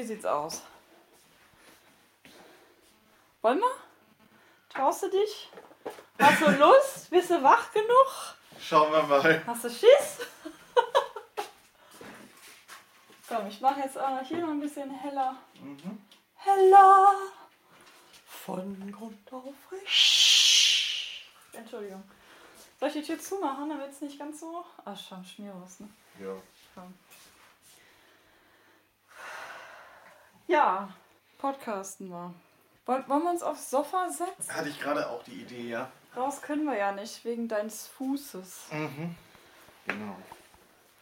Wie sieht's aus? Wollen wir? Traust du dich? Hast du Lust? Bist du wach genug? Schauen wir mal. Hast du Schiss? Komm, ich mache jetzt auch noch hier noch ein bisschen heller. Heller! Von Grund auf frisch. Entschuldigung. Soll ich die Tür zumachen, damit es nicht ganz so. Ach, schon Schmierwurst, ne? Ja. Komm. Ja, podcasten wir. Wollen, wollen wir uns aufs Sofa setzen? Hatte ich gerade auch die Idee, ja. Raus können wir ja nicht, wegen deines Fußes. Mhm. Genau.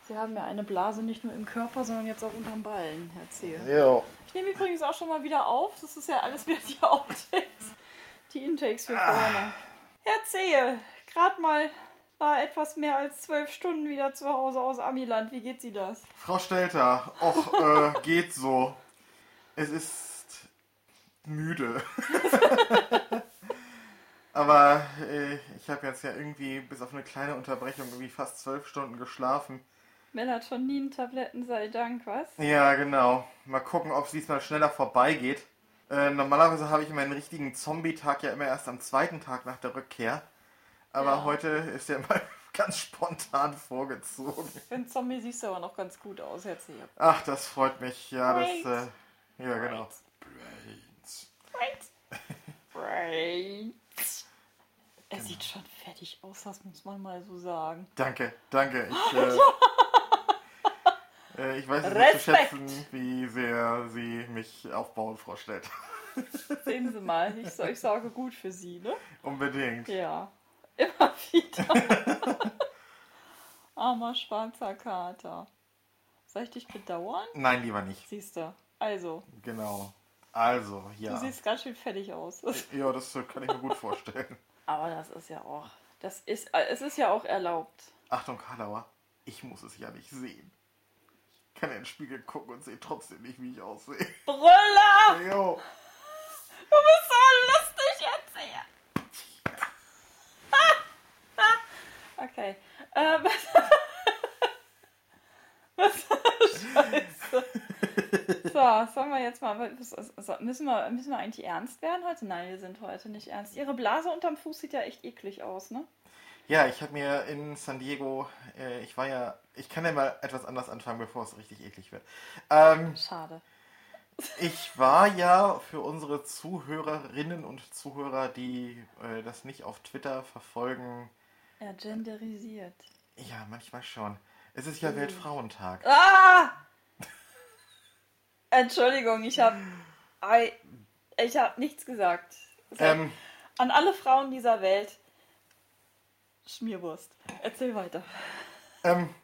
Sie haben ja eine Blase nicht nur im Körper, sondern jetzt auch unterm Ballen, Herr Zehe. Ja. Ich nehme übrigens auch schon mal wieder auf. Das ist ja alles wieder die Outtakes. Die Intakes für Corona. Herr Zehe, gerade mal war etwas mehr als zwölf Stunden wieder zu Hause aus Amiland. Wie geht Sie das? Frau Stelter, och, äh, geht so. Es ist müde. Aber äh, ich habe jetzt ja irgendwie bis auf eine kleine Unterbrechung irgendwie fast zwölf Stunden geschlafen. Melatonin-Tabletten sei Dank, was? Ja, genau. Mal gucken, ob es diesmal schneller vorbeigeht. Äh, normalerweise habe ich meinen richtigen Zombie-Tag ja immer erst am zweiten Tag nach der Rückkehr. Aber Ja. heute ist der mal ganz spontan vorgezogen. Für einen Zombie siehst du aber noch ganz gut aus, Zehe. Ach, das freut mich. Ja, Brains. das. Äh, ja, genau. Brains. Right. Right. Er sieht schon fertig aus, das muss man mal so sagen. Danke, danke. Ich, äh, äh, ich weiß es nicht zu schätzen, wie sehr Sie mich aufbauen, Frau Stett. Sehen Sie mal, ich, so- ich sorge gut für Sie, ne? Unbedingt. Ja, immer wieder. Armer schwarzer Kater. Soll ich dich bedauern? Nein, lieber nicht. Siehst du. Also, Genau. Also, ja. du siehst ganz schön fertig aus. Ja, das kann ich mir gut vorstellen. Aber das ist ja auch. Das ist, es ist ja auch erlaubt. Achtung, Karlauer, ich muss es ja nicht sehen. Ich kann in den Spiegel gucken und sehe trotzdem nicht, wie ich aussehe. Brüller! Jo. Du bist so lustig jetzt hier. Okay. Äh, was? was? So, sollen wir jetzt mal. Müssen wir, müssen wir eigentlich ernst werden heute? Nein, wir sind heute nicht ernst. Ihre Blase unterm Fuß sieht ja echt eklig aus, ne? Ja, ich habe mir in San Diego, äh, ich war ja, ich kann ja mal etwas anders anfangen, bevor es richtig eklig wird. Ähm, Schade. ich war ja für unsere Zuhörerinnen und Zuhörer, die äh, das nicht auf Twitter verfolgen, Er genderisiert. ja, manchmal schon. Es ist ja Weltfrauentag. Ah! Entschuldigung, ich habe. Ich habe nichts gesagt. Ähm, An alle Frauen dieser Welt. Schmierwurst. Erzähl weiter. Ähm,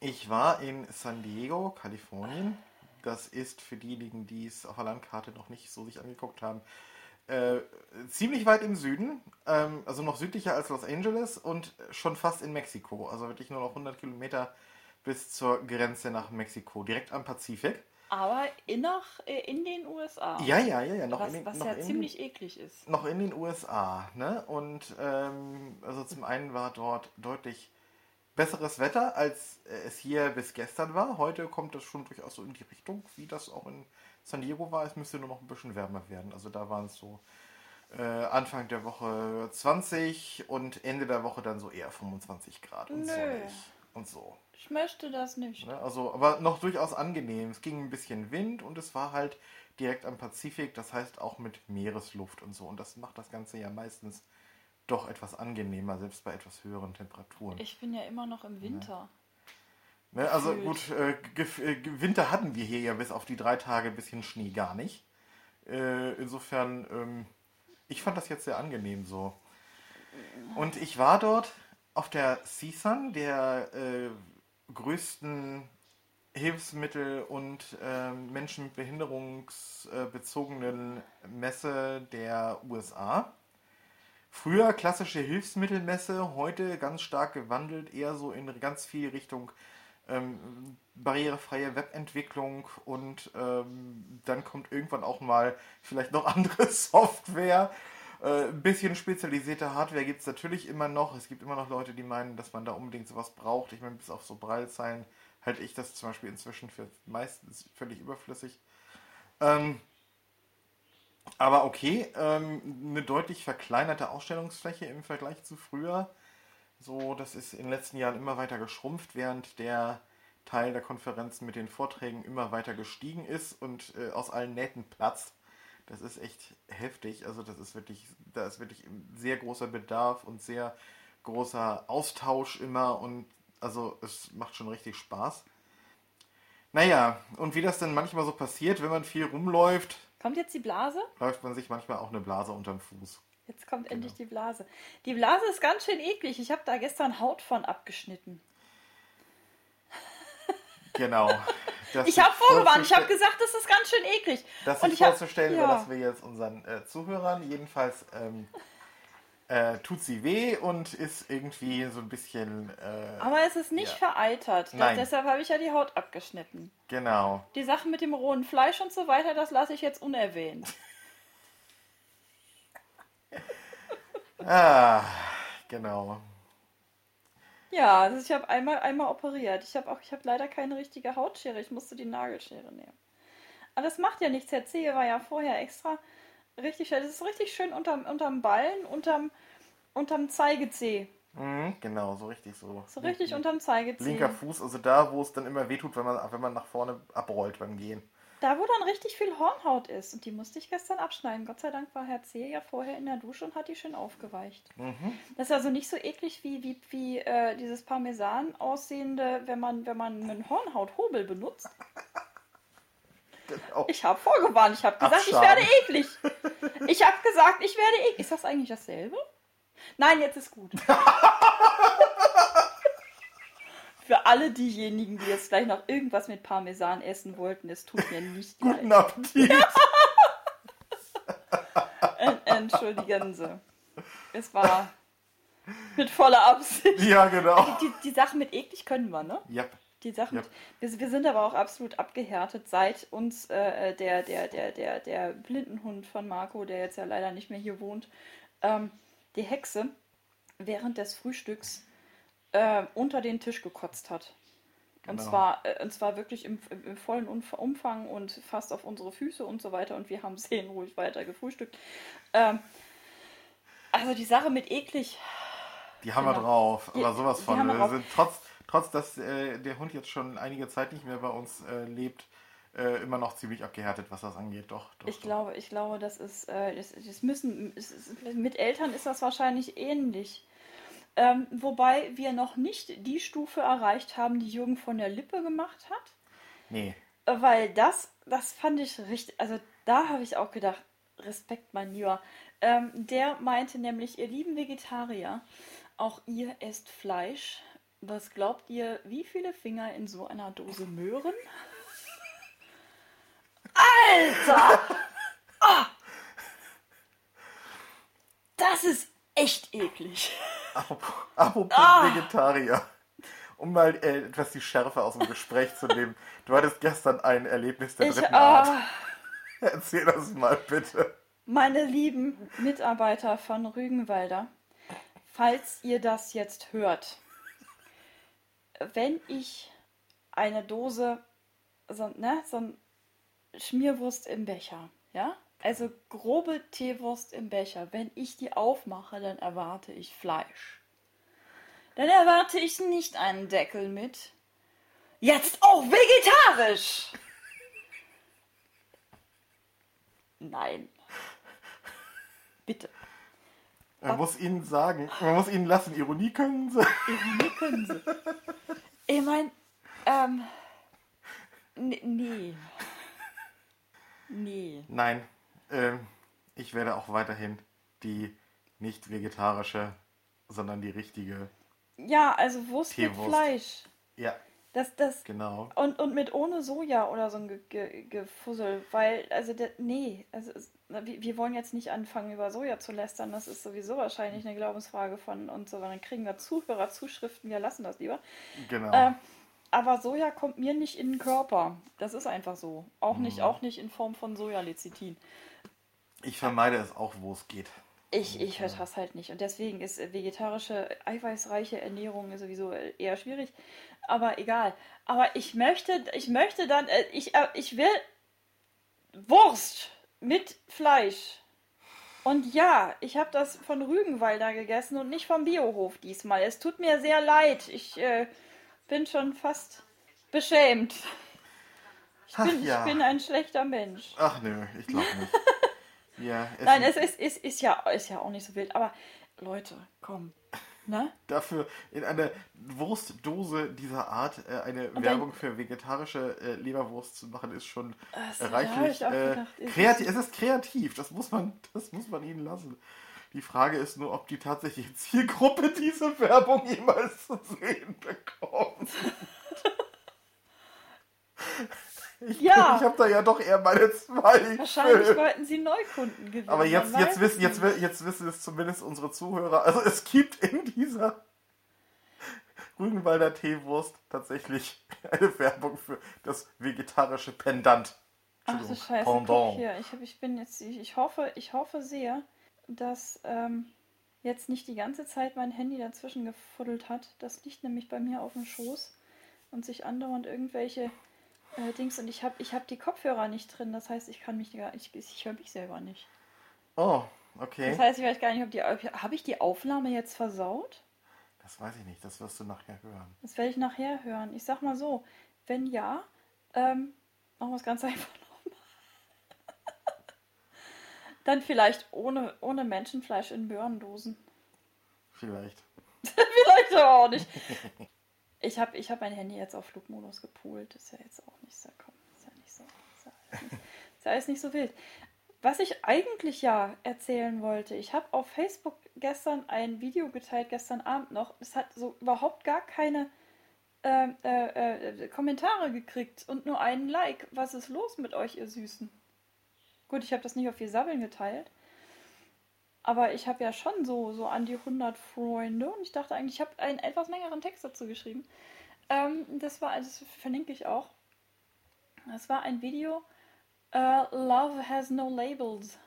ich war in San Diego, Kalifornien. Das ist für diejenigen, die es auf der Landkarte noch nicht so sich angeguckt haben, äh, ziemlich weit im Süden, ähm, also noch südlicher als Los Angeles und schon fast in Mexiko. Also wirklich nur noch 100 Kilometer bis zur Grenze nach Mexiko, direkt am Pazifik. Aber in, nach, äh, in den USA. Ja, ja, ja, ja, noch was in den, was noch ja in, ziemlich eklig ist. noch in den USA, ne? Und ähm, also zum einen war dort deutlich besseres Wetter, als äh, es hier bis gestern war. Heute kommt es schon durchaus so in die Richtung, wie das auch in San Diego war. Es müsste nur noch ein bisschen wärmer werden. Also da waren es so äh, Anfang der Woche 20 und Ende der Woche dann so eher 25 Grad und Nö. sonnig und so. Ich möchte das nicht. Ne? Also, aber noch durchaus angenehm. Es ging ein bisschen Wind und es war halt direkt am Pazifik, das heißt auch mit Meeresluft und so. Und das macht das Ganze ja meistens doch etwas angenehmer, selbst bei etwas höheren Temperaturen. Ich bin ja immer noch im Winter. Ne? Also gut, äh, äh, Winter hatten wir hier ja bis auf die drei Tage ein bisschen Schnee gar nicht. Äh, insofern, ähm, ich fand das jetzt sehr angenehm so. Und ich war dort auf der CSUN, der äh, größten Hilfsmittel- und ähm, Menschen mit behinderungsbezogenen Messe der USA. Früher klassische Hilfsmittelmesse, heute ganz stark gewandelt, eher so in ganz viel Richtung ähm, barrierefreie Webentwicklung und ähm, dann kommt irgendwann auch mal vielleicht noch andere Software. Äh, ein bisschen spezialisierte Hardware gibt es natürlich immer noch. Es gibt immer noch Leute, die meinen, dass man da unbedingt sowas braucht. Ich meine, bis auf so Braillezeilen halte ich das zum Beispiel inzwischen für meistens völlig überflüssig. Ähm, aber okay, ähm, eine deutlich verkleinerte Ausstellungsfläche im Vergleich zu früher. So, das ist in den letzten Jahren immer weiter geschrumpft, während der Teil der Konferenzen mit den Vorträgen immer weiter gestiegen ist und äh, aus allen Nähten platzt. Das ist echt heftig. Also das ist wirklich, da ist wirklich sehr großer Bedarf und sehr großer Austausch immer und also es macht schon richtig Spaß. Naja, und wie das denn manchmal so passiert, wenn man viel rumläuft. Kommt jetzt die Blase? Läuft man sich manchmal auch eine Blase unterm Fuß. Jetzt kommt genau. endlich die Blase. Die Blase ist ganz schön eklig. Ich habe da gestern Haut von abgeschnitten. Genau. ich habe vorgewarnt, ich habe gesagt, das ist ganz schön eklig. Das sich vorzustellen, hab, ja. überlassen wir jetzt unseren äh, Zuhörern. Jedenfalls ähm, äh, tut sie weh und ist irgendwie so ein bisschen. Äh, Aber es ist nicht ja. vereitert. Das, deshalb habe ich ja die Haut abgeschnitten. Genau. Die Sachen mit dem rohen Fleisch und so weiter, das lasse ich jetzt unerwähnt. ah, genau. Ja, also ich habe einmal, einmal operiert. Ich habe auch, ich habe leider keine richtige Hautschere. Ich musste die Nagelschere nehmen. Aber das macht ja nichts. Der Zehe war ja vorher extra richtig schön. Das ist richtig schön unterm, unterm Ballen, unterm, unterm Zeigezeh. Mhm, genau, so richtig so. So richtig unterm Zeigezeh. Linker Fuß, also da, wo es dann immer wehtut, wenn man, wenn man nach vorne abrollt beim Gehen. Da, wo dann richtig viel Hornhaut ist. Und die musste ich gestern abschneiden. Gott sei Dank war Herr C. ja vorher in der Dusche und hat die schön aufgeweicht. Mhm. Das ist also nicht so eklig wie, wie, wie äh, dieses Parmesan aussehende, wenn man, wenn man einen Hornhauthobel benutzt. Genau. Ich habe vorgewarnt. Ich habe gesagt, Abschaden. ich werde eklig. Ich habe gesagt, ich werde eklig. Ist das eigentlich dasselbe? Nein, jetzt ist gut. Für alle diejenigen, die jetzt gleich noch irgendwas mit Parmesan essen wollten, es tut mir nicht leid. Guten Appetit! Entschuldigen Sie. Es war mit voller Absicht. Ja, genau. Die, die, die Sache mit eklig können wir, ne? Ja. Die Sachen, yep. wir, wir, sind aber auch absolut abgehärtet, seit uns äh, der, der, der, der, der Blindenhund von Marco, der jetzt ja leider nicht mehr hier wohnt, ähm, die Hexe während des Frühstücks äh, unter den Tisch gekotzt hat. Genau. Und, zwar, äh, und zwar wirklich im, im, im, vollen Umfang und fast auf unsere Füße und so weiter. Und wir haben seelenruhig weiter gefrühstückt. Ähm, also die Sache mit eklig. Die haben genau. wir drauf, aber die, sowas von. Wir sind trotz, trotz, dass äh, der Hund jetzt schon einige Zeit nicht mehr bei uns äh, lebt, äh, immer noch ziemlich abgehärtet, was das angeht. Doch, doch ich doch. glaube, ich glaube, das ist, äh, das, das müssen, ist, mit Eltern ist das wahrscheinlich ähnlich. Ähm, wobei wir noch nicht die Stufe erreicht haben, die Jürgen von der Lippe gemacht hat. Nee. Weil das, das fand ich richtig, also da habe ich auch gedacht, Respekt, mein Lieber. Ähm, der meinte nämlich, ihr lieben Vegetarier, auch ihr esst Fleisch. Was glaubt ihr, wie viele Finger in so einer Dose Möhren? Alter! Oh! Das ist echt eklig. Apropos ah. Vegetarier. Um mal äh, etwas die Schärfe aus dem Gespräch zu nehmen. Du hattest gestern ein Erlebnis der ich, dritten Art. Ah. Erzähl das mal bitte. Meine lieben Mitarbeiter von Rügenwalder, falls ihr das jetzt hört, wenn ich eine Dose, so, ne, so ein Schmierwurst im Becher, ja, also grobe Teewurst im Becher. Wenn ich die aufmache, dann erwarte ich Fleisch. Dann erwarte ich nicht einen Deckel mit. Jetzt auch vegetarisch! Nein. Bitte. Man muss ihnen sagen, man muss ihnen lassen, Ironie können sie. Ironie können sie. Ich meine, ähm, nee. Nee. Nein. Ähm, ich werde auch weiterhin die nicht vegetarische, sondern die richtige. Ja, also Wurst Teewurst. mit Fleisch. Ja. Das, das, genau. Und, und mit ohne Soja oder so ein Ge Ge Gefussel, weil, also, der, nee, also, wir, wir wollen jetzt nicht anfangen, über Soja zu lästern, das ist sowieso wahrscheinlich eine Glaubensfrage von uns, so, dann kriegen wir Zuhörerzuschriften, wir lassen das lieber. Genau. Äh, aber Soja kommt mir nicht in den Körper. Das ist einfach so. Auch nicht, mhm. auch nicht in Form von Sojalecithin. Ich vermeide es auch, wo es geht. Ich, ich höre das halt nicht. Und deswegen ist vegetarische, eiweißreiche Ernährung sowieso eher schwierig. Aber egal. Aber ich möchte, ich möchte dann, äh, ich, äh, ich will Wurst mit Fleisch. Und ja, ich habe das von Rügenwalder gegessen und nicht vom Biohof diesmal. Es tut mir sehr leid. Ich äh, bin schon fast beschämt. Ich, Ach bin, ja. ich bin ein schlechter Mensch. Ach nö, ich glaube nicht. ja, Nein, es ist, ist, ist, ja, ist ja auch nicht so wild. Aber Leute, komm. Ne? dafür in einer Wurstdose dieser Art äh, eine Und Werbung für vegetarische äh, Leberwurst zu machen, ist schon äh, hab reichlich äh, gedacht, ist kreativ. Es ist kreativ, das muss man, das muss man ihnen lassen. Die Frage ist nur, ob die tatsächliche Zielgruppe diese Werbung jemals zu sehen bekommt. Ich, Ja. ich habe da ja doch eher meine Zweifel. Wahrscheinlich wollten sie Neukunden gewinnen. Aber jetzt, jetzt, wissen, es jetzt, jetzt wissen es zumindest unsere Zuhörer. Also es gibt in dieser Rügenwalder Teewurst tatsächlich eine Werbung für das vegetarische Pendant. Ach Entschuldigung, Scheiße, Pendant. hier. Ich, hab, ich bin jetzt, ich, ich hoffe, ich hoffe sehr, dass ähm, jetzt nicht die ganze Zeit mein Handy dazwischen gefuddelt hat. Das liegt nämlich bei mir auf dem Schoß und sich andauernd irgendwelche äh, Dings und ich habe ich hab die Kopfhörer nicht drin. Das heißt, ich kann mich gar ich, ich höre mich selber nicht. Oh, okay. Das heißt, ich weiß gar nicht, ob die habe ich die Aufnahme jetzt versaut? Das weiß ich nicht, das wirst du nachher hören. Das werde ich nachher hören. Ich sag mal so, wenn ja, ähm, machen wir es ganz einfach nochmal. Dann vielleicht ohne, ohne Menschenfleisch in Möhrendosen. Vielleicht. vielleicht aber auch nicht. Ich habe ich hab mein Handy jetzt auf Flugmodus gepoolt. Ist ja jetzt auch nicht so, komm, ist ja nicht so, ist ja alles nicht, ist ja nicht so wild. Was ich eigentlich ja erzählen wollte, ich habe auf Facebook gestern ein Video geteilt, gestern Abend noch. Es hat so überhaupt gar keine ähm, äh, äh, Kommentare gekriegt und nur einen Like. Was ist los mit euch, ihr Süßen? Gut, ich habe das nicht auf vier Sabbeln geteilt. Aber ich habe ja schon so, so an die 100 Freunde und ich dachte eigentlich, ich habe einen etwas längeren Text dazu geschrieben. Ähm, das war, das verlinke ich auch. Das war ein Video, äh, Love has no labels.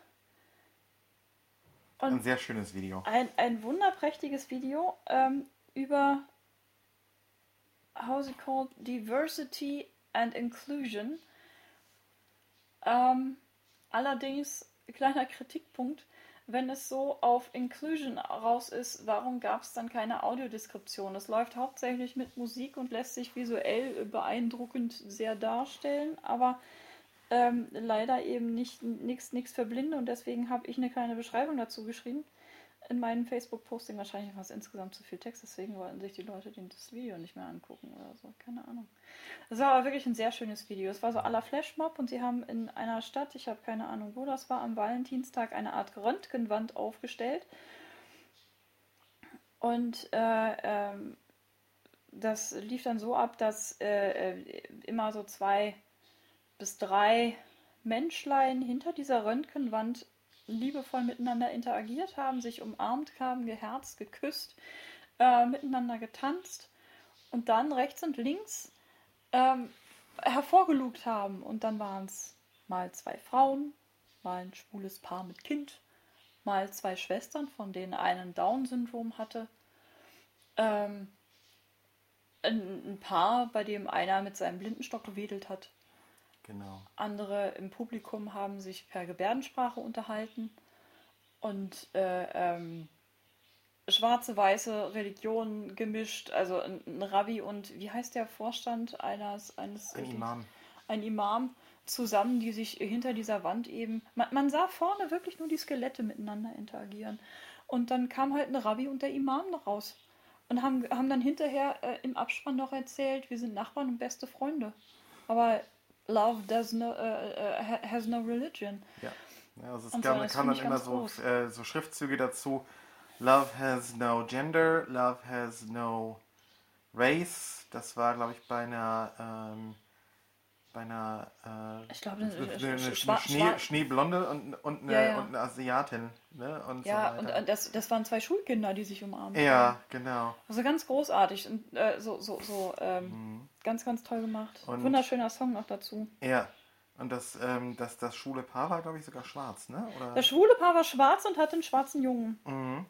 Ein Und sehr schönes Video. ein, ein wunderprächtiges Video ähm, über, how's it called, Diversity and Inclusion. Ähm, allerdings, kleiner Kritikpunkt, wenn es so auf Inclusion raus ist, warum gab es dann keine Audiodeskription? Es läuft hauptsächlich mit Musik und lässt sich visuell beeindruckend sehr darstellen, aber ähm, leider eben nicht für Blinde und deswegen habe ich eine kleine Beschreibung dazu geschrieben in meinem Facebook-Posting. Wahrscheinlich war es insgesamt zu viel Text, deswegen wollten sich die Leute das Video nicht mehr angucken oder so. Keine Ahnung. Das war aber wirklich ein sehr schönes Video. Es war so la Flashmob und sie haben in einer Stadt, ich habe keine Ahnung, wo das war, am Valentinstag eine Art Röntgenwand aufgestellt. Und äh, ähm, das lief dann so ab, dass äh, äh, immer so zwei bis drei Menschlein hinter dieser Röntgenwand liebevoll miteinander interagiert haben, sich umarmt haben, geherzt, geküsst, äh, miteinander getanzt und dann rechts und links ähm, hervorgelugt haben. Und dann waren es mal zwei Frauen, mal ein schwules Paar mit Kind, mal zwei Schwestern, von denen eine ein Down-Syndrom hatte. Ähm, ein, ein Paar, bei dem einer mit seinem Blindenstock gewedelt hat. Genau. Andere im Publikum haben sich per Gebärdensprache unterhalten und äh, ähm, schwarze, weiße Religionen gemischt, also ein, ein Rabbi und wie heißt der Vorstand eines, eines Ein Imam. ein Imam zusammen, die sich hinter dieser Wand eben. Man, man sah vorne wirklich nur die Skelette miteinander interagieren. Und dann kam halt ein Rabbi und der Imam noch raus. Und haben, haben dann hinterher äh, im Abspann noch erzählt, wir sind Nachbarn und beste Freunde. Aber Love does no, äh, ha- has no religion. Ja. ja also es Und so, kam, dann immer so, äh, so Schriftzüge dazu. Love has no gender, love has no race. Das war, glaube ich, bei einer, ähm, bei einer, äh, Ich glaube, eine, eine- eine, Schnee, Schneeblonde und, und, eine, Ja, ja. und eine Asiatin. Ne? Und Ja, so und das, das waren zwei Schulkinder, die sich umarmt haben. ja, genau. Also ganz großartig und äh, so, so, so ähm, Mhm. ganz, ganz toll gemacht. Und- Wunderschöner Song noch dazu. Ja, Und das, ähm, das, das schwule Paar war, glaube ich, sogar schwarz, ne? Oder? Das schwule Paar war schwarz und hatte einen schwarzen Jungen. Mhm.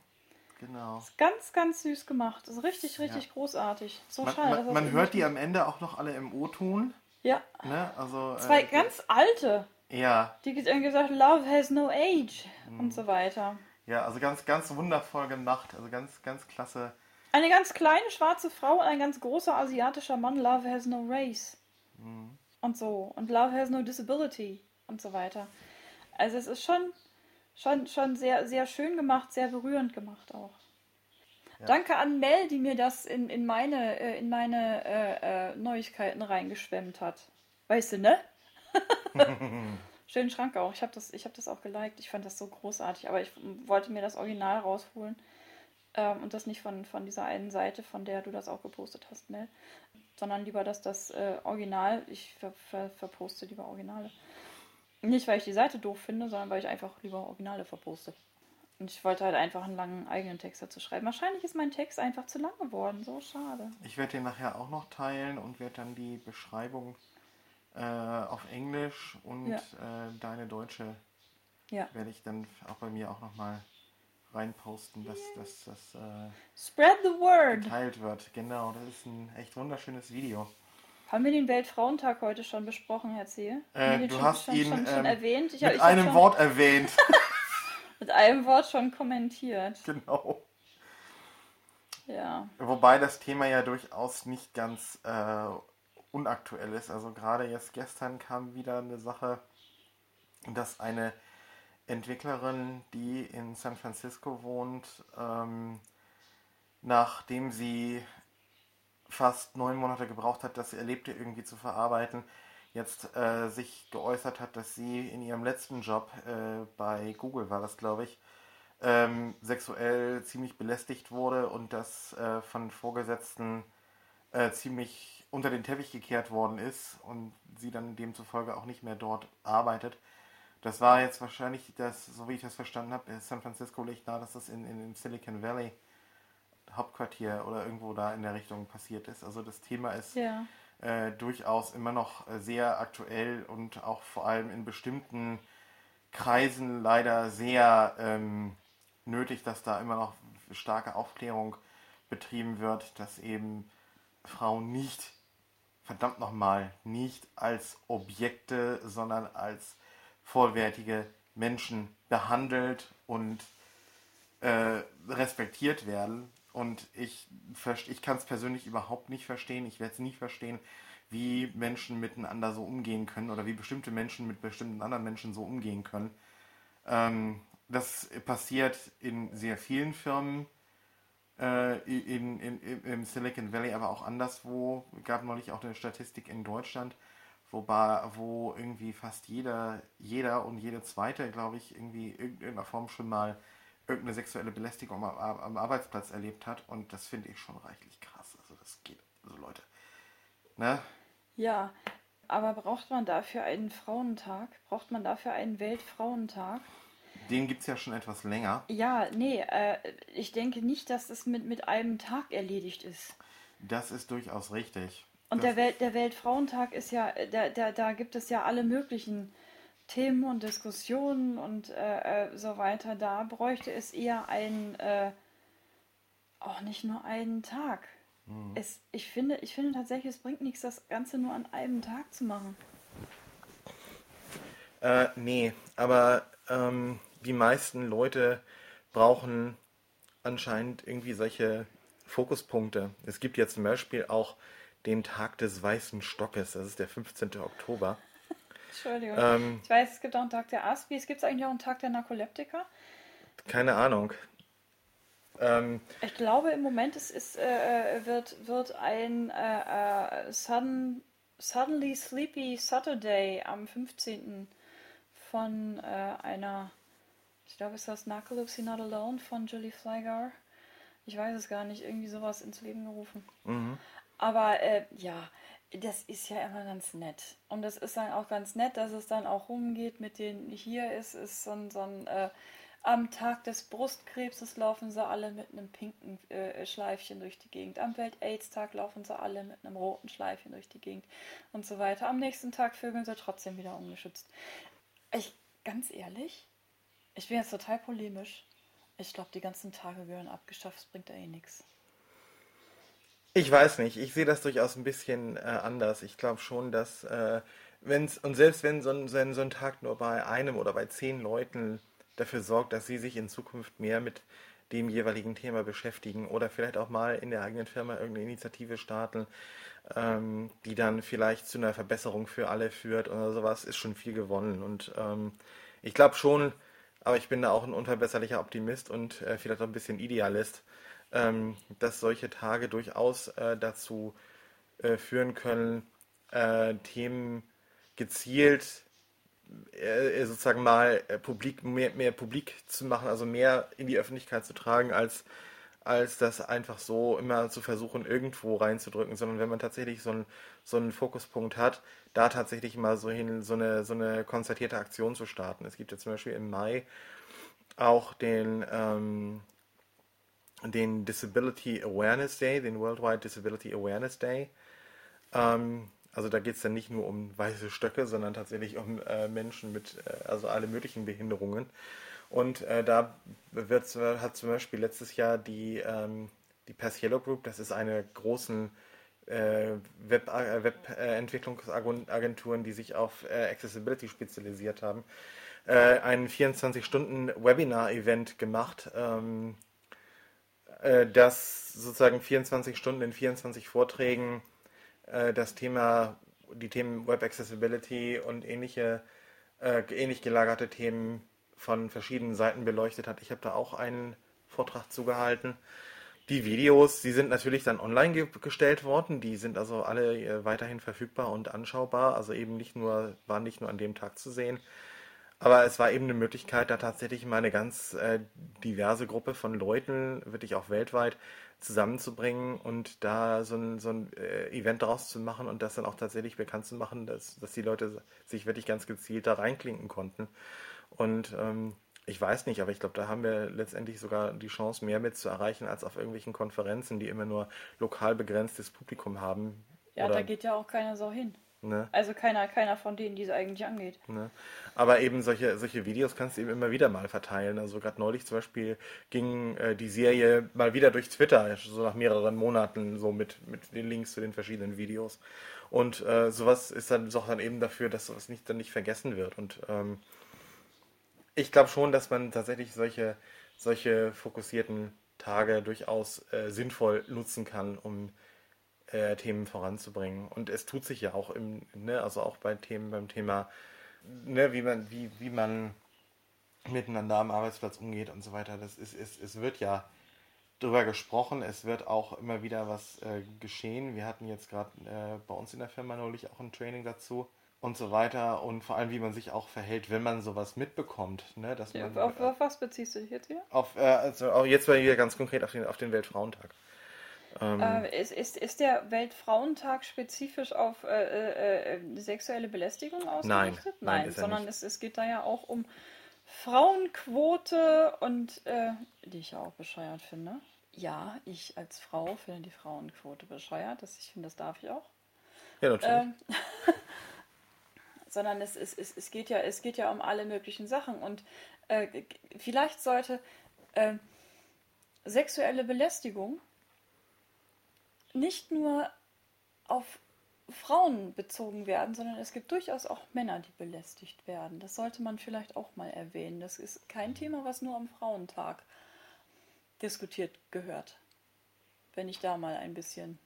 Genau. Ist ganz, ganz süß gemacht. Ist richtig, richtig Ja. großartig. So Man, schade. man, man hört die am Ende auch noch alle im O-Ton. Ja. Ne? Also, Zwei äh, ganz alte. Ja, Die haben gesagt, Love has no age Mhm. und so weiter. ja, also ganz, ganz wundervoll gemacht. Also ganz, ganz klasse. Eine ganz kleine schwarze Frau und ein ganz großer asiatischer Mann. Love has no race. Mhm. Und so. Und Love has no disability und so weiter. Also es ist schon, schon, schon sehr, sehr schön gemacht, sehr berührend gemacht auch. Ja. Danke an Mel, die mir das in, in meine, äh, in meine äh, äh, Neuigkeiten reingeschwemmt hat. Weißt du, ne? Schönen Schrank auch. Ich habe das, ich hab das auch geliked. Ich fand das so großartig. Aber ich wollte mir das Original rausholen. Ähm, und das nicht von, von dieser einen Seite, von der du das auch gepostet hast, Mel. Sondern lieber, dass das äh, Original, ich ver, ver, verposte lieber Originale. Nicht, weil ich die Seite doof finde, sondern weil ich einfach lieber Originale verposte. Und ich wollte halt einfach einen langen eigenen Text dazu schreiben. Wahrscheinlich ist mein Text einfach zu lang geworden. So schade. Ich werde den nachher auch noch teilen und werde dann die Beschreibung äh, auf Englisch und Ja. äh, deine deutsche Ja. werde ich dann auch bei mir auch nochmal reinposten, dass dass das äh, Spread the word! geteilt wird. Genau, das ist ein echt wunderschönes Video. Haben wir den Weltfrauentag heute schon besprochen, Herr Zehe? Äh, du schon, hast schon, ihn schon, ähm, erwähnt. Ich, mit ich einem Wort erwähnt. Mit einem Wort schon kommentiert. genau. Ja. Wobei das Thema ja durchaus nicht ganz äh, unaktuell ist. Also gerade jetzt gestern kam wieder eine Sache, dass eine Entwicklerin, die in San Francisco wohnt, ähm, nachdem sie fast neun Monate gebraucht hat, das Erlebte irgendwie zu verarbeiten, jetzt äh, sich geäußert hat, dass sie in ihrem letzten Job äh, bei Google war das, glaube ich, ähm, sexuell ziemlich belästigt wurde und das äh, von Vorgesetzten äh, ziemlich unter den Teppich gekehrt worden ist und sie dann demzufolge auch nicht mehr dort arbeitet. Das war jetzt wahrscheinlich das, so wie ich das verstanden habe, San Francisco liegt nahe, dass das in, in, im Silicon Valley Hauptquartier oder irgendwo da in der Richtung passiert ist. Also das Thema ist Ja. Äh, durchaus immer noch äh, sehr aktuell und auch vor allem in bestimmten Kreisen leider sehr ähm, nötig, dass da immer noch starke Aufklärung betrieben wird, dass eben Frauen nicht, verdammt nochmal, nicht als Objekte, sondern als vollwertige Menschen behandelt und äh, respektiert werden. Und ich, ich kann es persönlich überhaupt nicht verstehen. Ich werde es nie verstehen, wie Menschen miteinander so umgehen können oder wie bestimmte Menschen mit bestimmten anderen Menschen so umgehen können. Ähm, das passiert in sehr vielen Firmen, äh, in, in, im Silicon Valley, aber auch anderswo. Gab neulich auch eine Statistik in Deutschland, wobei, wo irgendwie fast jeder, jeder und jede zweite, glaube ich, irgendwie in irgendeiner Form schon mal irgendeine sexuelle Belästigung am, am Arbeitsplatz erlebt hat. Und das finde ich schon reichlich krass. Also das geht, also Leute. Ne? Ja. Aber braucht man dafür einen Frauentag? Braucht man dafür einen Weltfrauentag? Den gibt es ja schon etwas länger. Ja, nee, äh, ich denke nicht, dass es mit, mit einem Tag erledigt ist. Das ist durchaus richtig. Und das, der, Welt, der Weltfrauentag ist ja, da, da, da gibt es ja alle möglichen Themen und Diskussionen und äh, äh, so weiter. Da bräuchte es eher einen, äh, auch nicht nur einen Tag. Es, ich, finde, ich finde tatsächlich, es bringt nichts, das Ganze nur an einem Tag zu machen. Äh, nee, aber ähm, die meisten Leute brauchen anscheinend irgendwie solche Fokuspunkte. Es gibt ja zum Beispiel auch den Tag des weißen Stockes, das ist der 15. Oktober. Entschuldigung. Ähm, ich weiß, es gibt auch einen Tag der Aspis. Gibt es eigentlich auch einen Tag der Narkoleptiker? keine Ahnung. Ähm, Ich glaube, im Moment ist, ist, äh, wird, wird ein äh, äh, sudden, Suddenly Sleepy Saturday am 15. von äh, einer, ich glaube, ist das Narcolepsy Not Alone von Julie Flygar. Ich weiß es gar nicht, irgendwie sowas ins Leben gerufen. mhm. Aber äh, ja, das ist ja immer ganz nett. Und es ist dann auch ganz nett, dass es dann auch rumgeht mit den, hier ist, ist so ein, so ein äh, Am Tag des Brustkrebses laufen sie alle mit einem pinken äh, Schleifchen durch die Gegend. Am Welt-Aids-Tag laufen sie alle mit einem roten Schleifchen durch die Gegend und so weiter. Am nächsten Tag vögeln sie trotzdem wieder ungeschützt. Ich, ganz ehrlich, ich bin jetzt total polemisch. Ich glaube, die ganzen Tage gehören abgeschafft, es bringt da eh nichts. Ich weiß nicht, ich sehe das durchaus ein bisschen äh, anders. Ich glaube schon, dass äh, wenn's, und selbst wenn so ein, so, ein, so ein Tag nur bei einem oder bei zehn Leuten dafür sorgt, dass sie sich in Zukunft mehr mit dem jeweiligen Thema beschäftigen oder vielleicht auch mal in der eigenen Firma irgendeine Initiative starten, ähm, die dann vielleicht zu einer Verbesserung für alle führt oder sowas, ist schon viel gewonnen. Und ähm, ich glaube schon, aber ich bin da auch ein unverbesserlicher Optimist und äh, vielleicht auch ein bisschen Idealist, ähm, dass solche Tage durchaus äh, dazu äh, führen können, äh, Themen gezielt äh, sozusagen mal äh, publik, mehr, mehr publik zu machen, also mehr in die Öffentlichkeit zu tragen, als, als das einfach so immer zu versuchen, irgendwo reinzudrücken, sondern wenn man tatsächlich so einen, so einen Fokuspunkt hat, da tatsächlich mal so hin, so eine, so eine konzertierte Aktion zu starten. Es gibt ja zum Beispiel im Mai auch den ähm, den Disability Awareness Day, den Worldwide Disability Awareness Day. Ähm, also da geht es dann nicht nur um weiße Stöcke, sondern tatsächlich um äh, Menschen mit äh, also alle möglichen Behinderungen. Und äh, da hat zum Beispiel letztes Jahr die, ähm, die Pass Yellow Group, das ist eine großen äh, Web, äh, Webentwicklungsagenturen, die sich auf äh, Accessibility spezialisiert haben, ein 24-Stunden-Webinar-Event gemacht, ähm, äh, dass sozusagen 24 Stunden in 24 Vorträgen äh, das Thema, die Themen Web Accessibility und ähnliche, äh, ähnlich gelagerte Themen von verschiedenen Seiten beleuchtet hat. Ich habe da auch einen Vortrag zugehalten. Die Videos, die sind natürlich dann online ge gestellt worden, die sind also alle äh, weiterhin verfügbar und anschaubar, also eben nicht nur, waren nicht nur an dem Tag zu sehen. Aber es war eben eine Möglichkeit, da tatsächlich mal eine ganz äh, diverse Gruppe von Leuten, wirklich auch weltweit, zusammenzubringen und da so ein, so ein äh, Event draus zu machen und das dann auch tatsächlich bekannt zu machen, dass, dass die Leute sich wirklich ganz gezielt da reinklinken konnten. Und ähm, ich weiß nicht, aber ich glaube, da haben wir letztendlich sogar die Chance, mehr mit zu erreichen, als auf irgendwelchen Konferenzen, die immer nur lokal begrenztes Publikum haben. Ja, Oder da geht ja auch keiner so hin. Ne? Also keiner, keiner von denen, die es eigentlich angeht. Ne? Aber eben solche, solche Videos kannst du eben immer wieder mal verteilen. Also gerade neulich zum Beispiel ging äh, die Serie mal wieder durch Twitter, so nach mehreren Monaten, so mit, mit den Links zu den verschiedenen Videos. Und äh, sowas ist dann auch dann eben dafür, dass sowas nicht, dann nicht vergessen wird. Und ähm, ich glaube schon, dass man tatsächlich solche, solche fokussierten Tage durchaus äh, sinnvoll nutzen kann, um äh, Themen voranzubringen. Und es tut sich ja auch im, ne, also auch bei Themen, beim Thema, ne, wie man, wie, wie man miteinander am Arbeitsplatz umgeht und so weiter. Das ist, ist, es wird ja drüber gesprochen, es wird auch immer wieder was äh, geschehen. Wir hatten jetzt gerade äh, bei uns in der Firma neulich auch ein Training dazu und so weiter und vor allem, wie man sich auch verhält, wenn man sowas mitbekommt. Ne? Dass ja, man, auf, auf, was beziehst du dich jetzt hier? Auf, äh, also auch jetzt mal wieder ganz konkret auf den, auf den Weltfrauentag. Ähm, äh, ist, ist, ist der Weltfrauentag spezifisch auf äh, äh, äh sexuelle Belästigung ausgerichtet? Nein, nein, nein sondern es, es geht da ja auch um Frauenquote und äh, die ich ja auch bescheuert finde. Ja, ich als Frau finde die Frauenquote bescheuert. Das, ich finde, das darf ich auch. Ja, natürlich. Ähm, sondern es, es, es, es, geht ja, es geht ja um alle möglichen Sachen. Und äh, vielleicht sollte sexuelle Belästigung nicht nur auf Frauen bezogen werden, sondern es gibt durchaus auch Männer, die belästigt werden. Das sollte man vielleicht auch mal erwähnen. Das ist kein Thema, was nur am Frauentag diskutiert gehört. Wenn ich da mal ein bisschen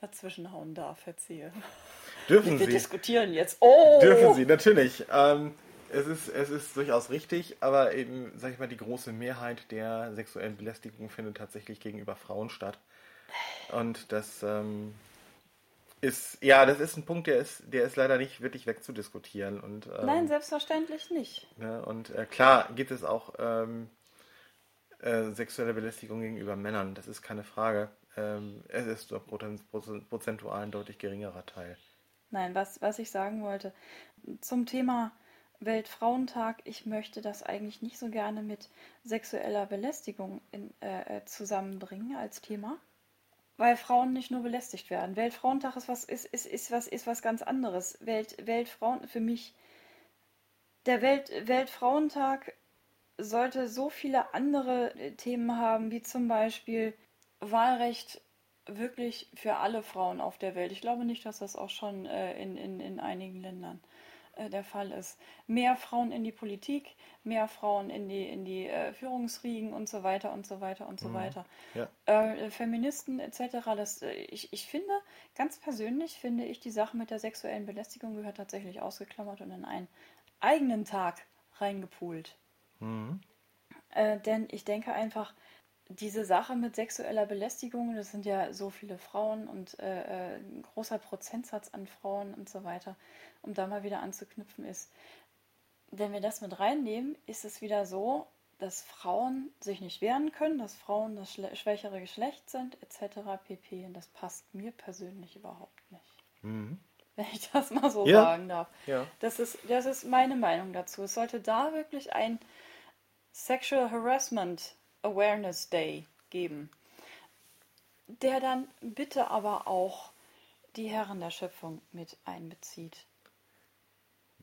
dazwischenhauen darf, erzähle. Dürfen wir, wir Sie. diskutieren jetzt. Oh! Dürfen Sie, natürlich. Ähm, es, ist, es ist durchaus richtig, aber eben, sag ich mal, die große Mehrheit der sexuellen Belästigung findet tatsächlich gegenüber Frauen statt. Und das ähm, ist, ja, das ist ein Punkt, der ist, der ist leider nicht wirklich wegzudiskutieren. Und, ähm, Nein, selbstverständlich nicht. Ne, und äh, klar gibt es auch ähm, äh, sexuelle Belästigung gegenüber Männern, das ist keine Frage. Ähm, es ist doch prozentual ein deutlich geringerer Teil. Nein, was, was ich sagen wollte, zum Thema Weltfrauentag, ich möchte das eigentlich nicht so gerne mit sexueller Belästigung in, äh, äh, zusammenbringen als Thema. Weil Frauen nicht nur belästigt werden. Weltfrauentag ist was, ist, ist, ist was, ist was ganz anderes. Welt, Weltfrauen, für mich, der Welt, Weltfrauentag sollte so viele andere äh, Themen haben, wie zum Beispiel Wahlrecht wirklich für alle Frauen auf der Welt. Ich glaube nicht, dass das auch schon äh, in, in, in einigen Ländern äh, der Fall ist. Mehr Frauen in die Politik, mehr Frauen in die, in die äh, Führungsriegen und so weiter und so weiter und so mhm. weiter. Ja. Äh, Feministen etc. Das, äh, ich, ich finde, ganz persönlich finde ich, die Sache mit der sexuellen Belästigung gehört tatsächlich ausgeklammert und in einen eigenen Tag reingepult. Mhm. Äh, denn ich denke einfach, diese Sache mit sexueller Belästigung, das sind ja so viele Frauen und äh, ein großer Prozentsatz an Frauen und so weiter um da mal wieder anzuknüpfen, ist, wenn wir das mit reinnehmen, ist es wieder so, dass Frauen sich nicht wehren können, dass Frauen das schwächere Geschlecht sind, etc. pp. Und das passt mir persönlich überhaupt nicht. Mhm. Wenn ich das mal so ja. sagen darf. Ja. Das, ist, das ist meine Meinung dazu. Es sollte da wirklich ein Sexual Harassment Awareness Day geben, der dann bitte aber auch die Herren der Schöpfung mit einbezieht.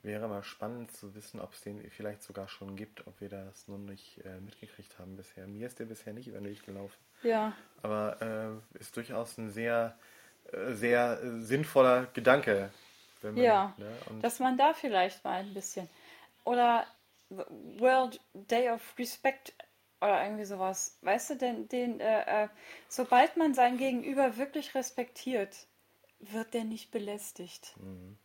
Wäre mal spannend zu wissen, ob es den vielleicht sogar schon gibt, ob wir das noch nicht äh, mitgekriegt haben bisher. Mir ist der bisher nicht über den Weg gelaufen. Ja. Aber äh, ist durchaus ein sehr, äh, sehr sinnvoller Gedanke. Man, ja, ne, dass man da vielleicht mal ein bisschen. Oder World Day of Respect oder irgendwie sowas. Weißt du, denn den, äh, äh, sobald man sein Gegenüber wirklich respektiert, wird der nicht belästigt. Mhm.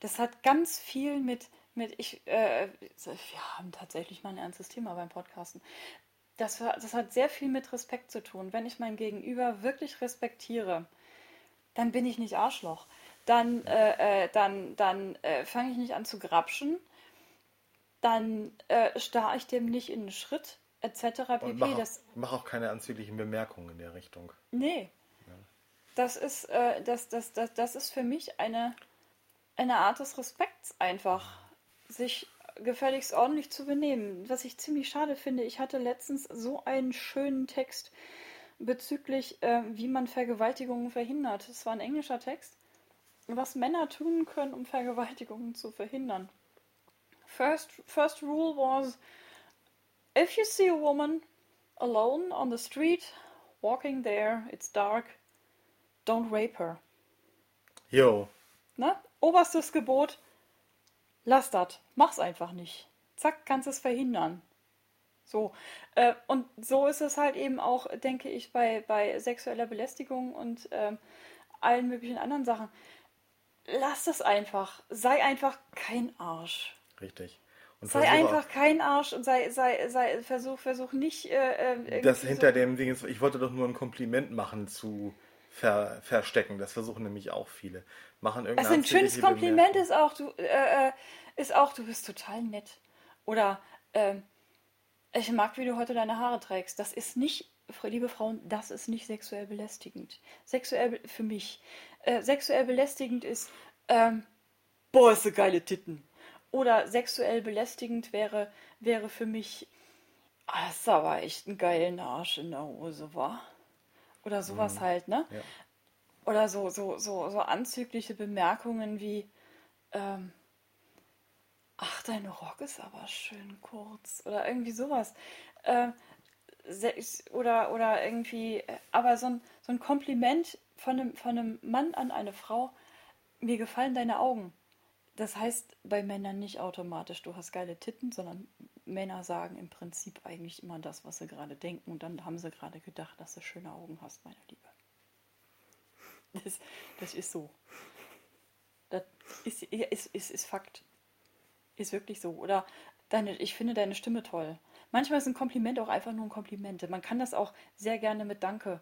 Das hat ganz viel mit, mit ich, äh, wir haben tatsächlich mal ein ernstes Thema beim Podcasten. Das, das hat sehr viel mit Respekt zu tun. Wenn ich mein Gegenüber wirklich respektiere, dann bin ich nicht Arschloch. Dann, äh, äh dann, dann äh, fange ich nicht an zu grapschen. Dann äh, starre ich dem nicht in den Schritt, etc. pp. mach, auch, mach auch keine anzüglichen Bemerkungen in der Richtung. Nee. Ja. Das, ist, äh, das, das, das, das ist für mich eine eine Art des Respekts einfach, sich gefälligst ordentlich zu benehmen. Was ich ziemlich schade finde, ich hatte letztens so einen schönen Text bezüglich, äh, wie man Vergewaltigungen verhindert. Es war ein englischer Text, was Männer tun können, um Vergewaltigungen zu verhindern. First, first rule was, if you see a woman alone on the street, walking there, it's dark, don't rape her. Yo. Ne? Oberstes Gebot, lass das, mach's einfach nicht. Zack, kannst es verhindern. So. Äh, und so ist es halt eben auch, denke ich, bei, bei sexueller Belästigung und äh, allen möglichen anderen Sachen. Lass es einfach. Sei einfach kein Arsch. Richtig. Sei einfach auch, kein Arsch und sei, sei, sei, versuch, versuch nicht. Äh, äh das hinter so dem Ding ist, ich wollte doch nur ein Kompliment machen zu ver, verstecken. Das versuchen nämlich auch viele machen irgendwas. Also ein schönes Kompliment ist auch, du, äh, äh, ist auch, du bist total nett. Oder ähm, ich mag, wie du heute deine Haare trägst. Das ist nicht, liebe Frauen, das ist nicht sexuell belästigend. Sexuell für mich. Äh, sexuell belästigend ist, ähm, boah, ist so geile Titten. Oder sexuell belästigend wäre, wäre für mich, ah, das ist aber echt ein geiler Arsch in der Hose, war. Oder sowas mhm. halt, ne? Ja. Oder so, so, so, so anzügliche Bemerkungen wie, ähm, ach, dein Rock ist aber schön kurz. Oder irgendwie sowas. Äh, oder, oder irgendwie, aber so ein, so ein Kompliment von einem, von einem Mann an eine Frau, mir gefallen deine Augen. Das heißt bei Männern nicht automatisch, du hast geile Titten, sondern Männer sagen im Prinzip eigentlich immer das, was sie gerade denken. Und dann haben sie gerade gedacht, dass du schöne Augen hast, meine Liebe. Das, das ist so. Das ist, ist, ist, ist Fakt. Ist wirklich so. Oder deine, ich finde deine Stimme toll. Manchmal ist ein Kompliment auch einfach nur ein Kompliment. Man kann das auch sehr gerne mit Danke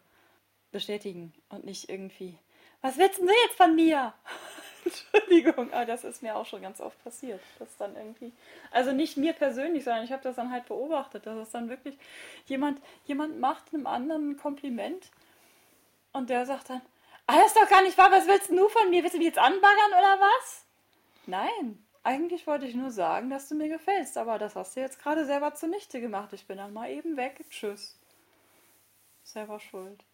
bestätigen und nicht irgendwie, was willst du jetzt von mir? Entschuldigung, aber das ist mir auch schon ganz oft passiert. Das dann irgendwie, also nicht mir persönlich, sondern ich habe das dann halt beobachtet, dass es dann wirklich jemand, jemand macht einem anderen ein Kompliment und der sagt dann, alles doch gar nicht wahr. Was willst du von mir? Willst du mich jetzt anbaggern oder was? Nein, Eigentlich wollte ich nur sagen, dass du mir gefällst, aber das hast du jetzt gerade selber zunichte gemacht. Ich bin dann mal eben weg. Tschüss. Selber schuld.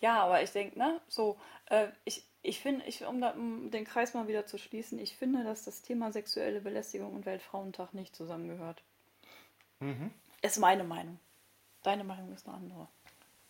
Ja, aber ich denke, ne, so, äh, ich, ich finde, ich, um, da, um den Kreis mal wieder zu schließen, ich finde, dass das Thema sexuelle Belästigung und Weltfrauentag nicht zusammengehört. Mhm. Ist meine Meinung. Deine Meinung ist eine andere.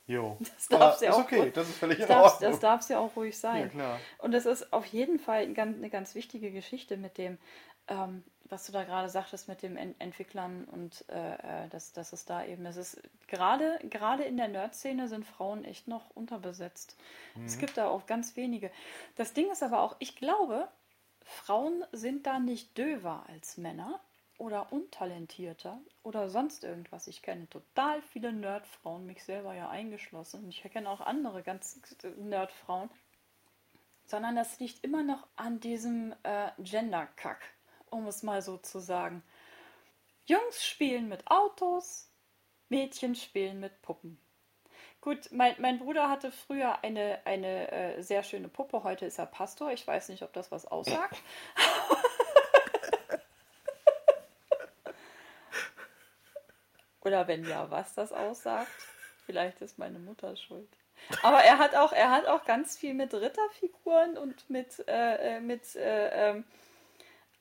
Jo. Das darf ja auch. okay, ruhig, das ist völlig in Ordnung. Das darf ja auch ruhig sein. Ja. Und das ist auf jeden Fall eine ganz, eine ganz wichtige Geschichte mit dem, ähm, was du da gerade sagtest mit den Entwicklern und äh, äh, dass, dass es da eben, das ist gerade, gerade in der Nerd-Szene sind Frauen echt noch unterbesetzt. Mhm. Es gibt da auch ganz wenige. Das Ding ist aber auch, ich glaube, Frauen sind da nicht döver als Männer oder untalentierter oder sonst irgendwas. Ich kenne total viele Nerdfrauen, mich selber ja eingeschlossen. Ich kenne auch andere ganz Nerdfrauen. Sondern das liegt immer noch an diesem äh, Gender-Kack um es mal so zu sagen. Jungs spielen mit Autos, Mädchen spielen mit Puppen. Gut, mein, mein Bruder hatte früher eine, eine äh, sehr schöne Puppe, heute ist er Pastor. Ich weiß nicht, ob das was aussagt. Oder wenn ja, was das aussagt. Vielleicht ist meine Mutter schuld. Aber er hat auch, er hat auch ganz viel mit Ritterfiguren und mit, äh, äh mit äh,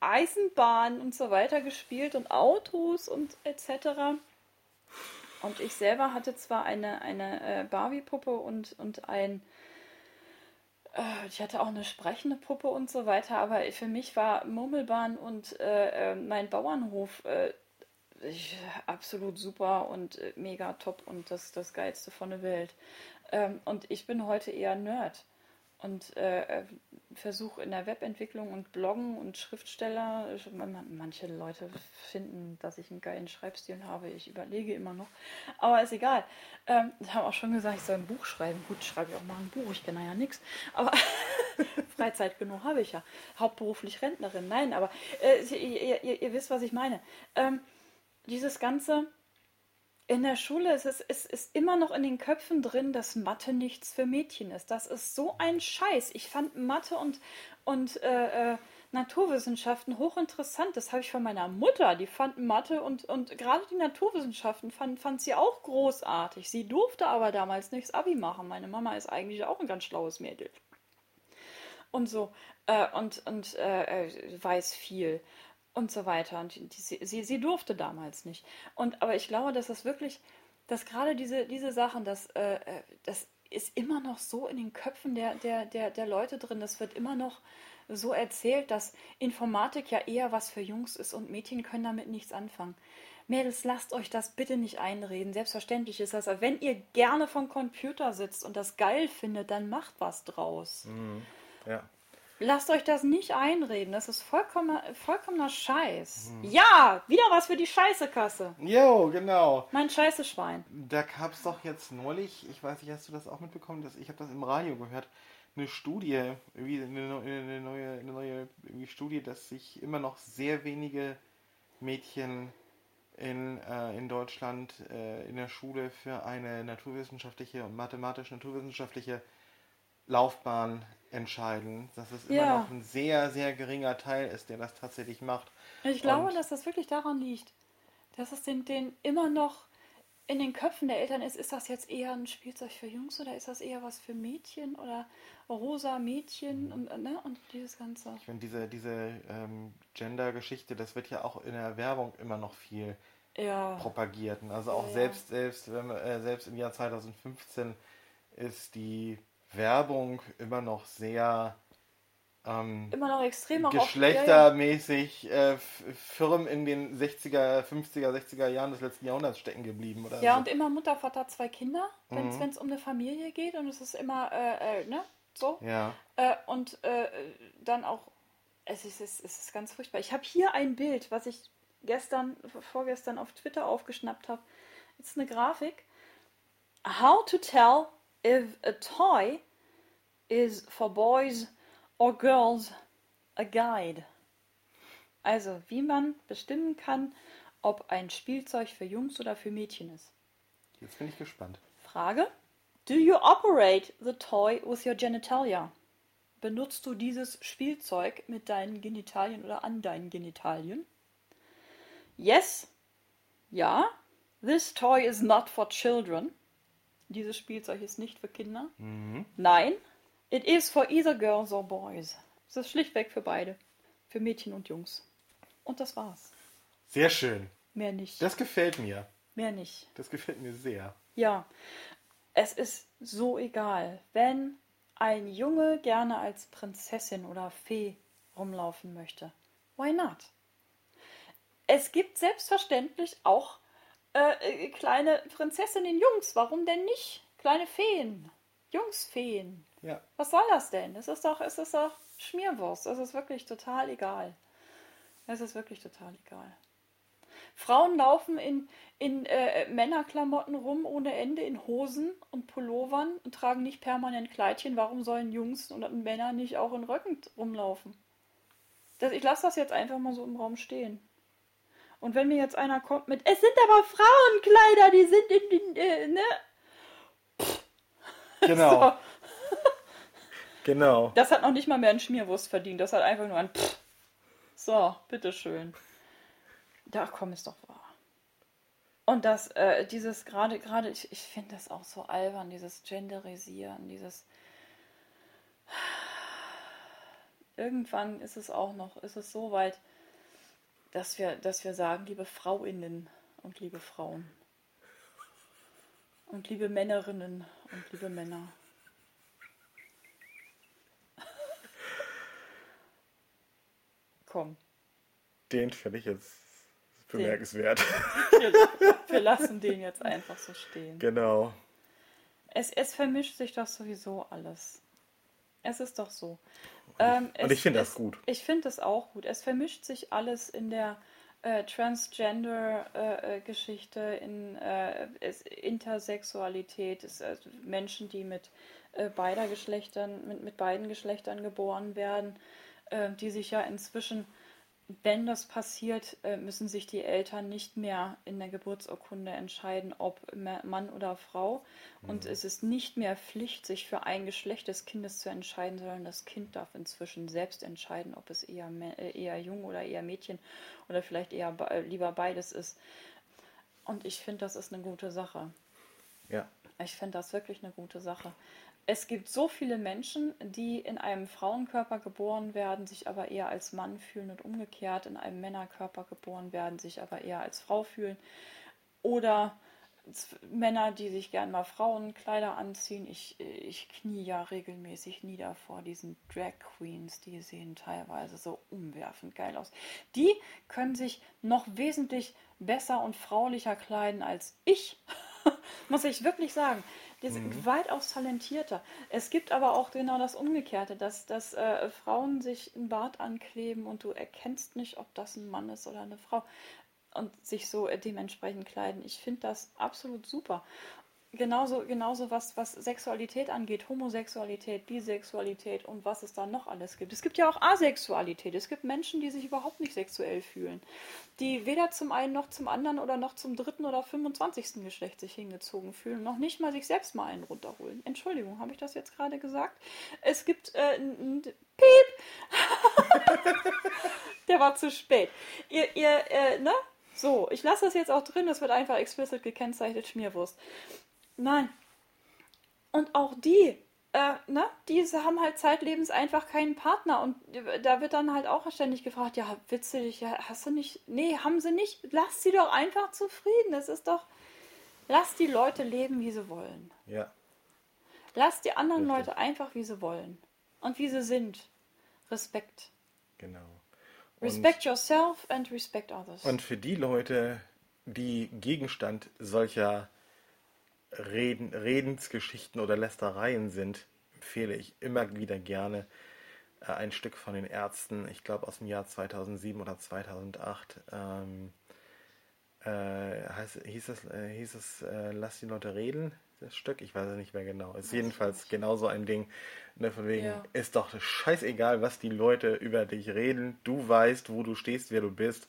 ähm, Eisenbahn und so weiter gespielt und Autos und etc. Und ich selber hatte zwar eine, eine äh, Barbie-Puppe und, und ein, äh, ich hatte auch eine sprechende Puppe und so weiter, aber für mich war Murmelbahn und äh, äh mein Bauernhof äh, ich, absolut super und äh, mega top und das, das Geilste von der Welt. Ähm, und ich bin heute eher Nerd und äh, äh versuche in der Webentwicklung und Bloggen und Schriftsteller, manche Leute finden, dass ich einen geilen Schreibstil habe, ich überlege immer noch, aber ist egal. Ähm, ich habe auch schon gesagt, ich soll ein Buch schreiben. Gut, schreibe ich auch mal ein Buch, ich kenne ja nichts, aber Freizeit genug habe ich ja. Hauptberuflich Rentnerin, nein, aber äh, ihr, ihr, ihr, wisst, was ich meine. Ähm, dieses ganze in der Schule ist es ist, ist immer noch in den Köpfen drin, dass Mathe nichts für Mädchen ist. Das ist so ein Scheiß. Ich fand Mathe und, und äh, äh, Naturwissenschaften hochinteressant. Das habe ich von meiner Mutter. Die fand Mathe und, und gerade die Naturwissenschaften fand, fand sie auch großartig. Sie durfte aber damals nichts Abi machen. Meine Mama ist eigentlich auch ein ganz schlaues Mädel. Und so. Äh, und und äh, äh weiß viel und so weiter. Und die, sie, sie, durfte damals nicht. Und aber ich glaube, dass das wirklich, dass gerade diese, diese Sachen, das, äh, äh, das ist immer noch so in den Köpfen der, der, der, der Leute drin. Das wird immer noch so erzählt, dass Informatik ja eher was für Jungs ist und Mädchen können damit nichts anfangen. Mädels, lasst euch das bitte nicht einreden. Selbstverständlich ist das. Aber wenn ihr gerne vom Computer sitzt und das geil findet, dann macht was draus. Mhm. Ja. Lasst euch das nicht einreden. Das ist vollkommener, vollkommener Scheiß. Hm. Ja, wieder was für die Scheißekasse. Jo, genau. Mein Scheißeschwein. Da gab es doch jetzt neulich, ich weiß nicht, hast du das auch mitbekommen? Dass, ich habe das im Radio gehört. Eine Studie, irgendwie eine, eine neue, eine neue Studie, dass sich immer noch sehr wenige Mädchen in, äh, in Deutschland äh, in der Schule für eine naturwissenschaftliche und mathematisch-naturwissenschaftliche Laufbahn entscheiden, dass es immer ja. noch ein sehr, sehr geringer Teil ist, der das tatsächlich macht. Ich glaube, Und dass das wirklich daran liegt, dass es den, den immer noch in den Köpfen der Eltern ist, ist das jetzt eher ein Spielzeug für Jungs oder ist das eher was für Mädchen oder rosa Mädchen und, ne, und dieses Ganze. Ich finde, diese, diese ähm, Gender-Geschichte, das wird ja auch in der Werbung immer noch viel ja. propagiert. Also auch ja. selbst, selbst, wenn, äh, selbst im Jahr 2015 ist die Werbung immer noch sehr ähm, immer noch extrem geschlechtermäßig ja, ja. Äh, Firmen in den 60er, 50er, 60er Jahren des letzten Jahrhunderts stecken geblieben. Oder ja, so. und immer Mutter, Vater, zwei Kinder, wenn es mhm. um eine Familie geht und es ist immer, äh, äh, ne, so. Ja. Äh, und äh, dann auch, es ist, es ist ganz furchtbar. Ich habe hier ein Bild, was ich gestern, vorgestern auf Twitter aufgeschnappt habe. Jetzt eine Grafik. How to tell if a toy is for boys or girls a guide. Also, wie man bestimmen kann, ob ein Spielzeug für Jungs oder für Mädchen ist. Jetzt bin ich gespannt. Frage: Do you operate the toy with your genitalia? benutzt du dieses Spielzeug mit deinen Genitalien oder an deinen Genitalien? Yes. Ja. This toy is not for children. Dieses Spielzeug ist nicht für Kinder. Mhm. Nein. It is for either girls or boys. Es ist schlichtweg für beide. Für Mädchen und Jungs. Und das war's. Sehr schön. Mehr nicht. Das gefällt mir. Mehr nicht. Das gefällt mir sehr. Ja. Es ist so egal, wenn ein Junge gerne als Prinzessin oder Fee rumlaufen möchte. Why not? Es gibt selbstverständlich auch äh, äh, kleine Prinzessinnen Jungs. Warum denn nicht? Kleine Feen. Jungsfeen. Ja. Was soll das denn? Es ist doch, es ist doch Schmierwurst. Es ist wirklich total egal. Es ist wirklich total egal. Frauen laufen in, in äh, Männerklamotten rum ohne Ende, in Hosen und Pullovern und tragen nicht permanent Kleidchen. Warum sollen Jungs und Männer nicht auch in Röcken rumlaufen? Das, ich lasse das jetzt einfach mal so im Raum stehen. Und wenn mir jetzt einer kommt mit, es sind aber Frauenkleider, die sind in den, äh, ne? Genau. So. Genau. Das hat noch nicht mal mehr einen Schmierwurst verdient. Das hat einfach nur ein Pff. So, bitteschön. Da komm, ist doch wahr. Und das, äh, dieses gerade, gerade, ich, ich finde das auch so albern, dieses Genderisieren, dieses. Irgendwann ist es auch noch, ist es so weit, dass wir, dass wir sagen, liebe Frauinnen und liebe Frauen. Und liebe Männerinnen und liebe Männer. Komm, Den finde ich jetzt bemerkenswert. wir, wir lassen den jetzt einfach so stehen. genau. Es, es vermischt sich doch sowieso alles. Es ist doch so. Ähm, Und es- ich finde das gut. Ich finde das auch gut. Es vermischt sich alles in der äh, Transgender-Geschichte, in äh, es, Intersexualität, es, äh, Menschen, die mit äh, beider Geschlechtern, mit, mit beiden Geschlechtern geboren werden, äh, die sich ja inzwischen, wenn das passiert, äh, müssen sich die Eltern nicht mehr in der Geburtsurkunde entscheiden, ob Ma- Mann oder Frau. Und es ist nicht mehr Pflicht, sich für ein Geschlecht des Kindes zu entscheiden, sondern das Kind darf inzwischen selbst entscheiden, ob es eher, äh, eher Jung oder eher Mädchen oder vielleicht eher äh, lieber beides ist. Und ich finde, das ist eine gute Sache. Ja. Ich finde das wirklich eine gute Sache. Es gibt so viele Menschen, die in einem Frauenkörper geboren werden, sich aber eher als Mann fühlen und umgekehrt in einem Männerkörper geboren werden, sich aber eher als Frau fühlen. Oder Männer, die sich gern mal Frauenkleider anziehen. Ich, ich knie ja regelmäßig nieder vor diesen Drag Queens. Die sehen teilweise so umwerfend geil aus. Die können sich noch wesentlich besser und fraulicher kleiden als ich. Muss ich wirklich sagen. Die sind weitaus talentierter. Es gibt aber auch genau das Umgekehrte, dass, dass äh, Frauen sich einen Bart ankleben und du erkennst nicht, ob das ein Mann ist oder eine Frau und sich so dementsprechend kleiden. Ich finde das absolut super. Genauso, genauso was, was Sexualität angeht, Homosexualität, Bisexualität und was es da noch alles gibt. Es gibt ja auch Asexualität. Es gibt Menschen, die sich überhaupt nicht sexuell fühlen. Die weder zum einen noch zum anderen oder noch zum dritten oder 25. Geschlecht sich hingezogen fühlen. Noch nicht mal sich selbst mal einen runterholen. Entschuldigung, habe ich das jetzt gerade gesagt? Es gibt äh, Piep. Der war zu spät. Ihr, ihr, äh, ne? So, ich lasse das jetzt auch drin, das wird einfach explicit gekennzeichnet Schmierwurst. Nein. Und auch die, äh, ne, diese haben halt zeitlebens einfach keinen Partner und da wird dann halt auch ständig gefragt, ja, willst du dich, ja, hast du nicht, nee, haben sie nicht, lass sie doch einfach zufrieden, das ist doch, lass die Leute leben, wie sie wollen. Ja. Lass die anderen Richtig. Leute einfach, wie sie wollen und wie sie sind. Respekt. Genau. Respect yourself and respect others. Und für die Leute, die Gegenstand solcher Reden, Redensgeschichten oder Lästereien sind, empfehle ich immer wieder gerne äh, ein Stück von den Ärzten, ich glaube aus dem Jahr 2007 oder 2008. Ähm, äh, heißt, hieß es, äh, hieß es äh, Lass die Leute reden, das Stück? Ich weiß es nicht mehr genau. Ist jedenfalls genauso ein Ding. Ne, von wegen, Ja. ist doch scheißegal, was die Leute über dich reden. Du weißt, wo du stehst, wer du bist.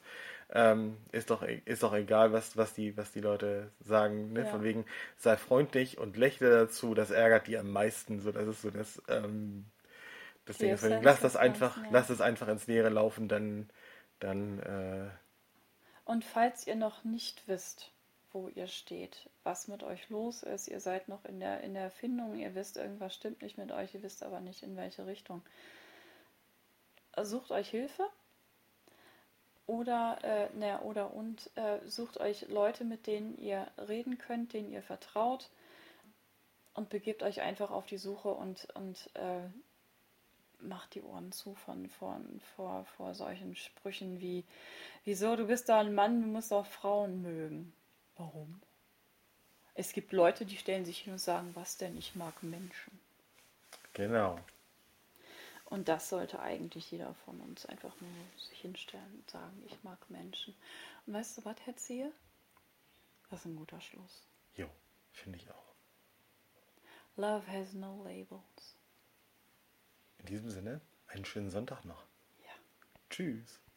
Ähm, ist, doch, ist doch egal, was, was, die, was die Leute sagen. Ne? Ja. Von wegen, sei freundlich und lächle dazu. Das ärgert die am meisten. So, das ist so das, ähm, Deswegen, deswegen lass das einfach, lass das einfach ins Leere laufen, dann, dann. Äh Und falls ihr noch nicht wisst, wo ihr steht, was mit euch los ist, ihr seid noch in der, in der Erfindung, ihr wisst, irgendwas stimmt nicht mit euch, ihr wisst aber nicht, in welche Richtung. Sucht euch Hilfe oder, äh, ne, oder und äh, sucht euch Leute, mit denen ihr reden könnt, denen ihr vertraut und begebt euch einfach auf die Suche und, und äh, macht die Ohren zu von, von, vor, vor solchen Sprüchen wie, wieso, du bist da ein Mann, du musst auch Frauen mögen. Warum? Es gibt Leute, die stellen sich hin und sagen, was denn, ich mag Menschen. Genau. Und das sollte eigentlich jeder von uns einfach nur sich hinstellen und sagen, ich mag Menschen. Und weißt du was, Herr Zehe? Das ist ein guter Schluss. Jo, finde ich auch. Love has no labels. In diesem Sinne, einen schönen Sonntag noch. Ja. Tschüss. Tschüss.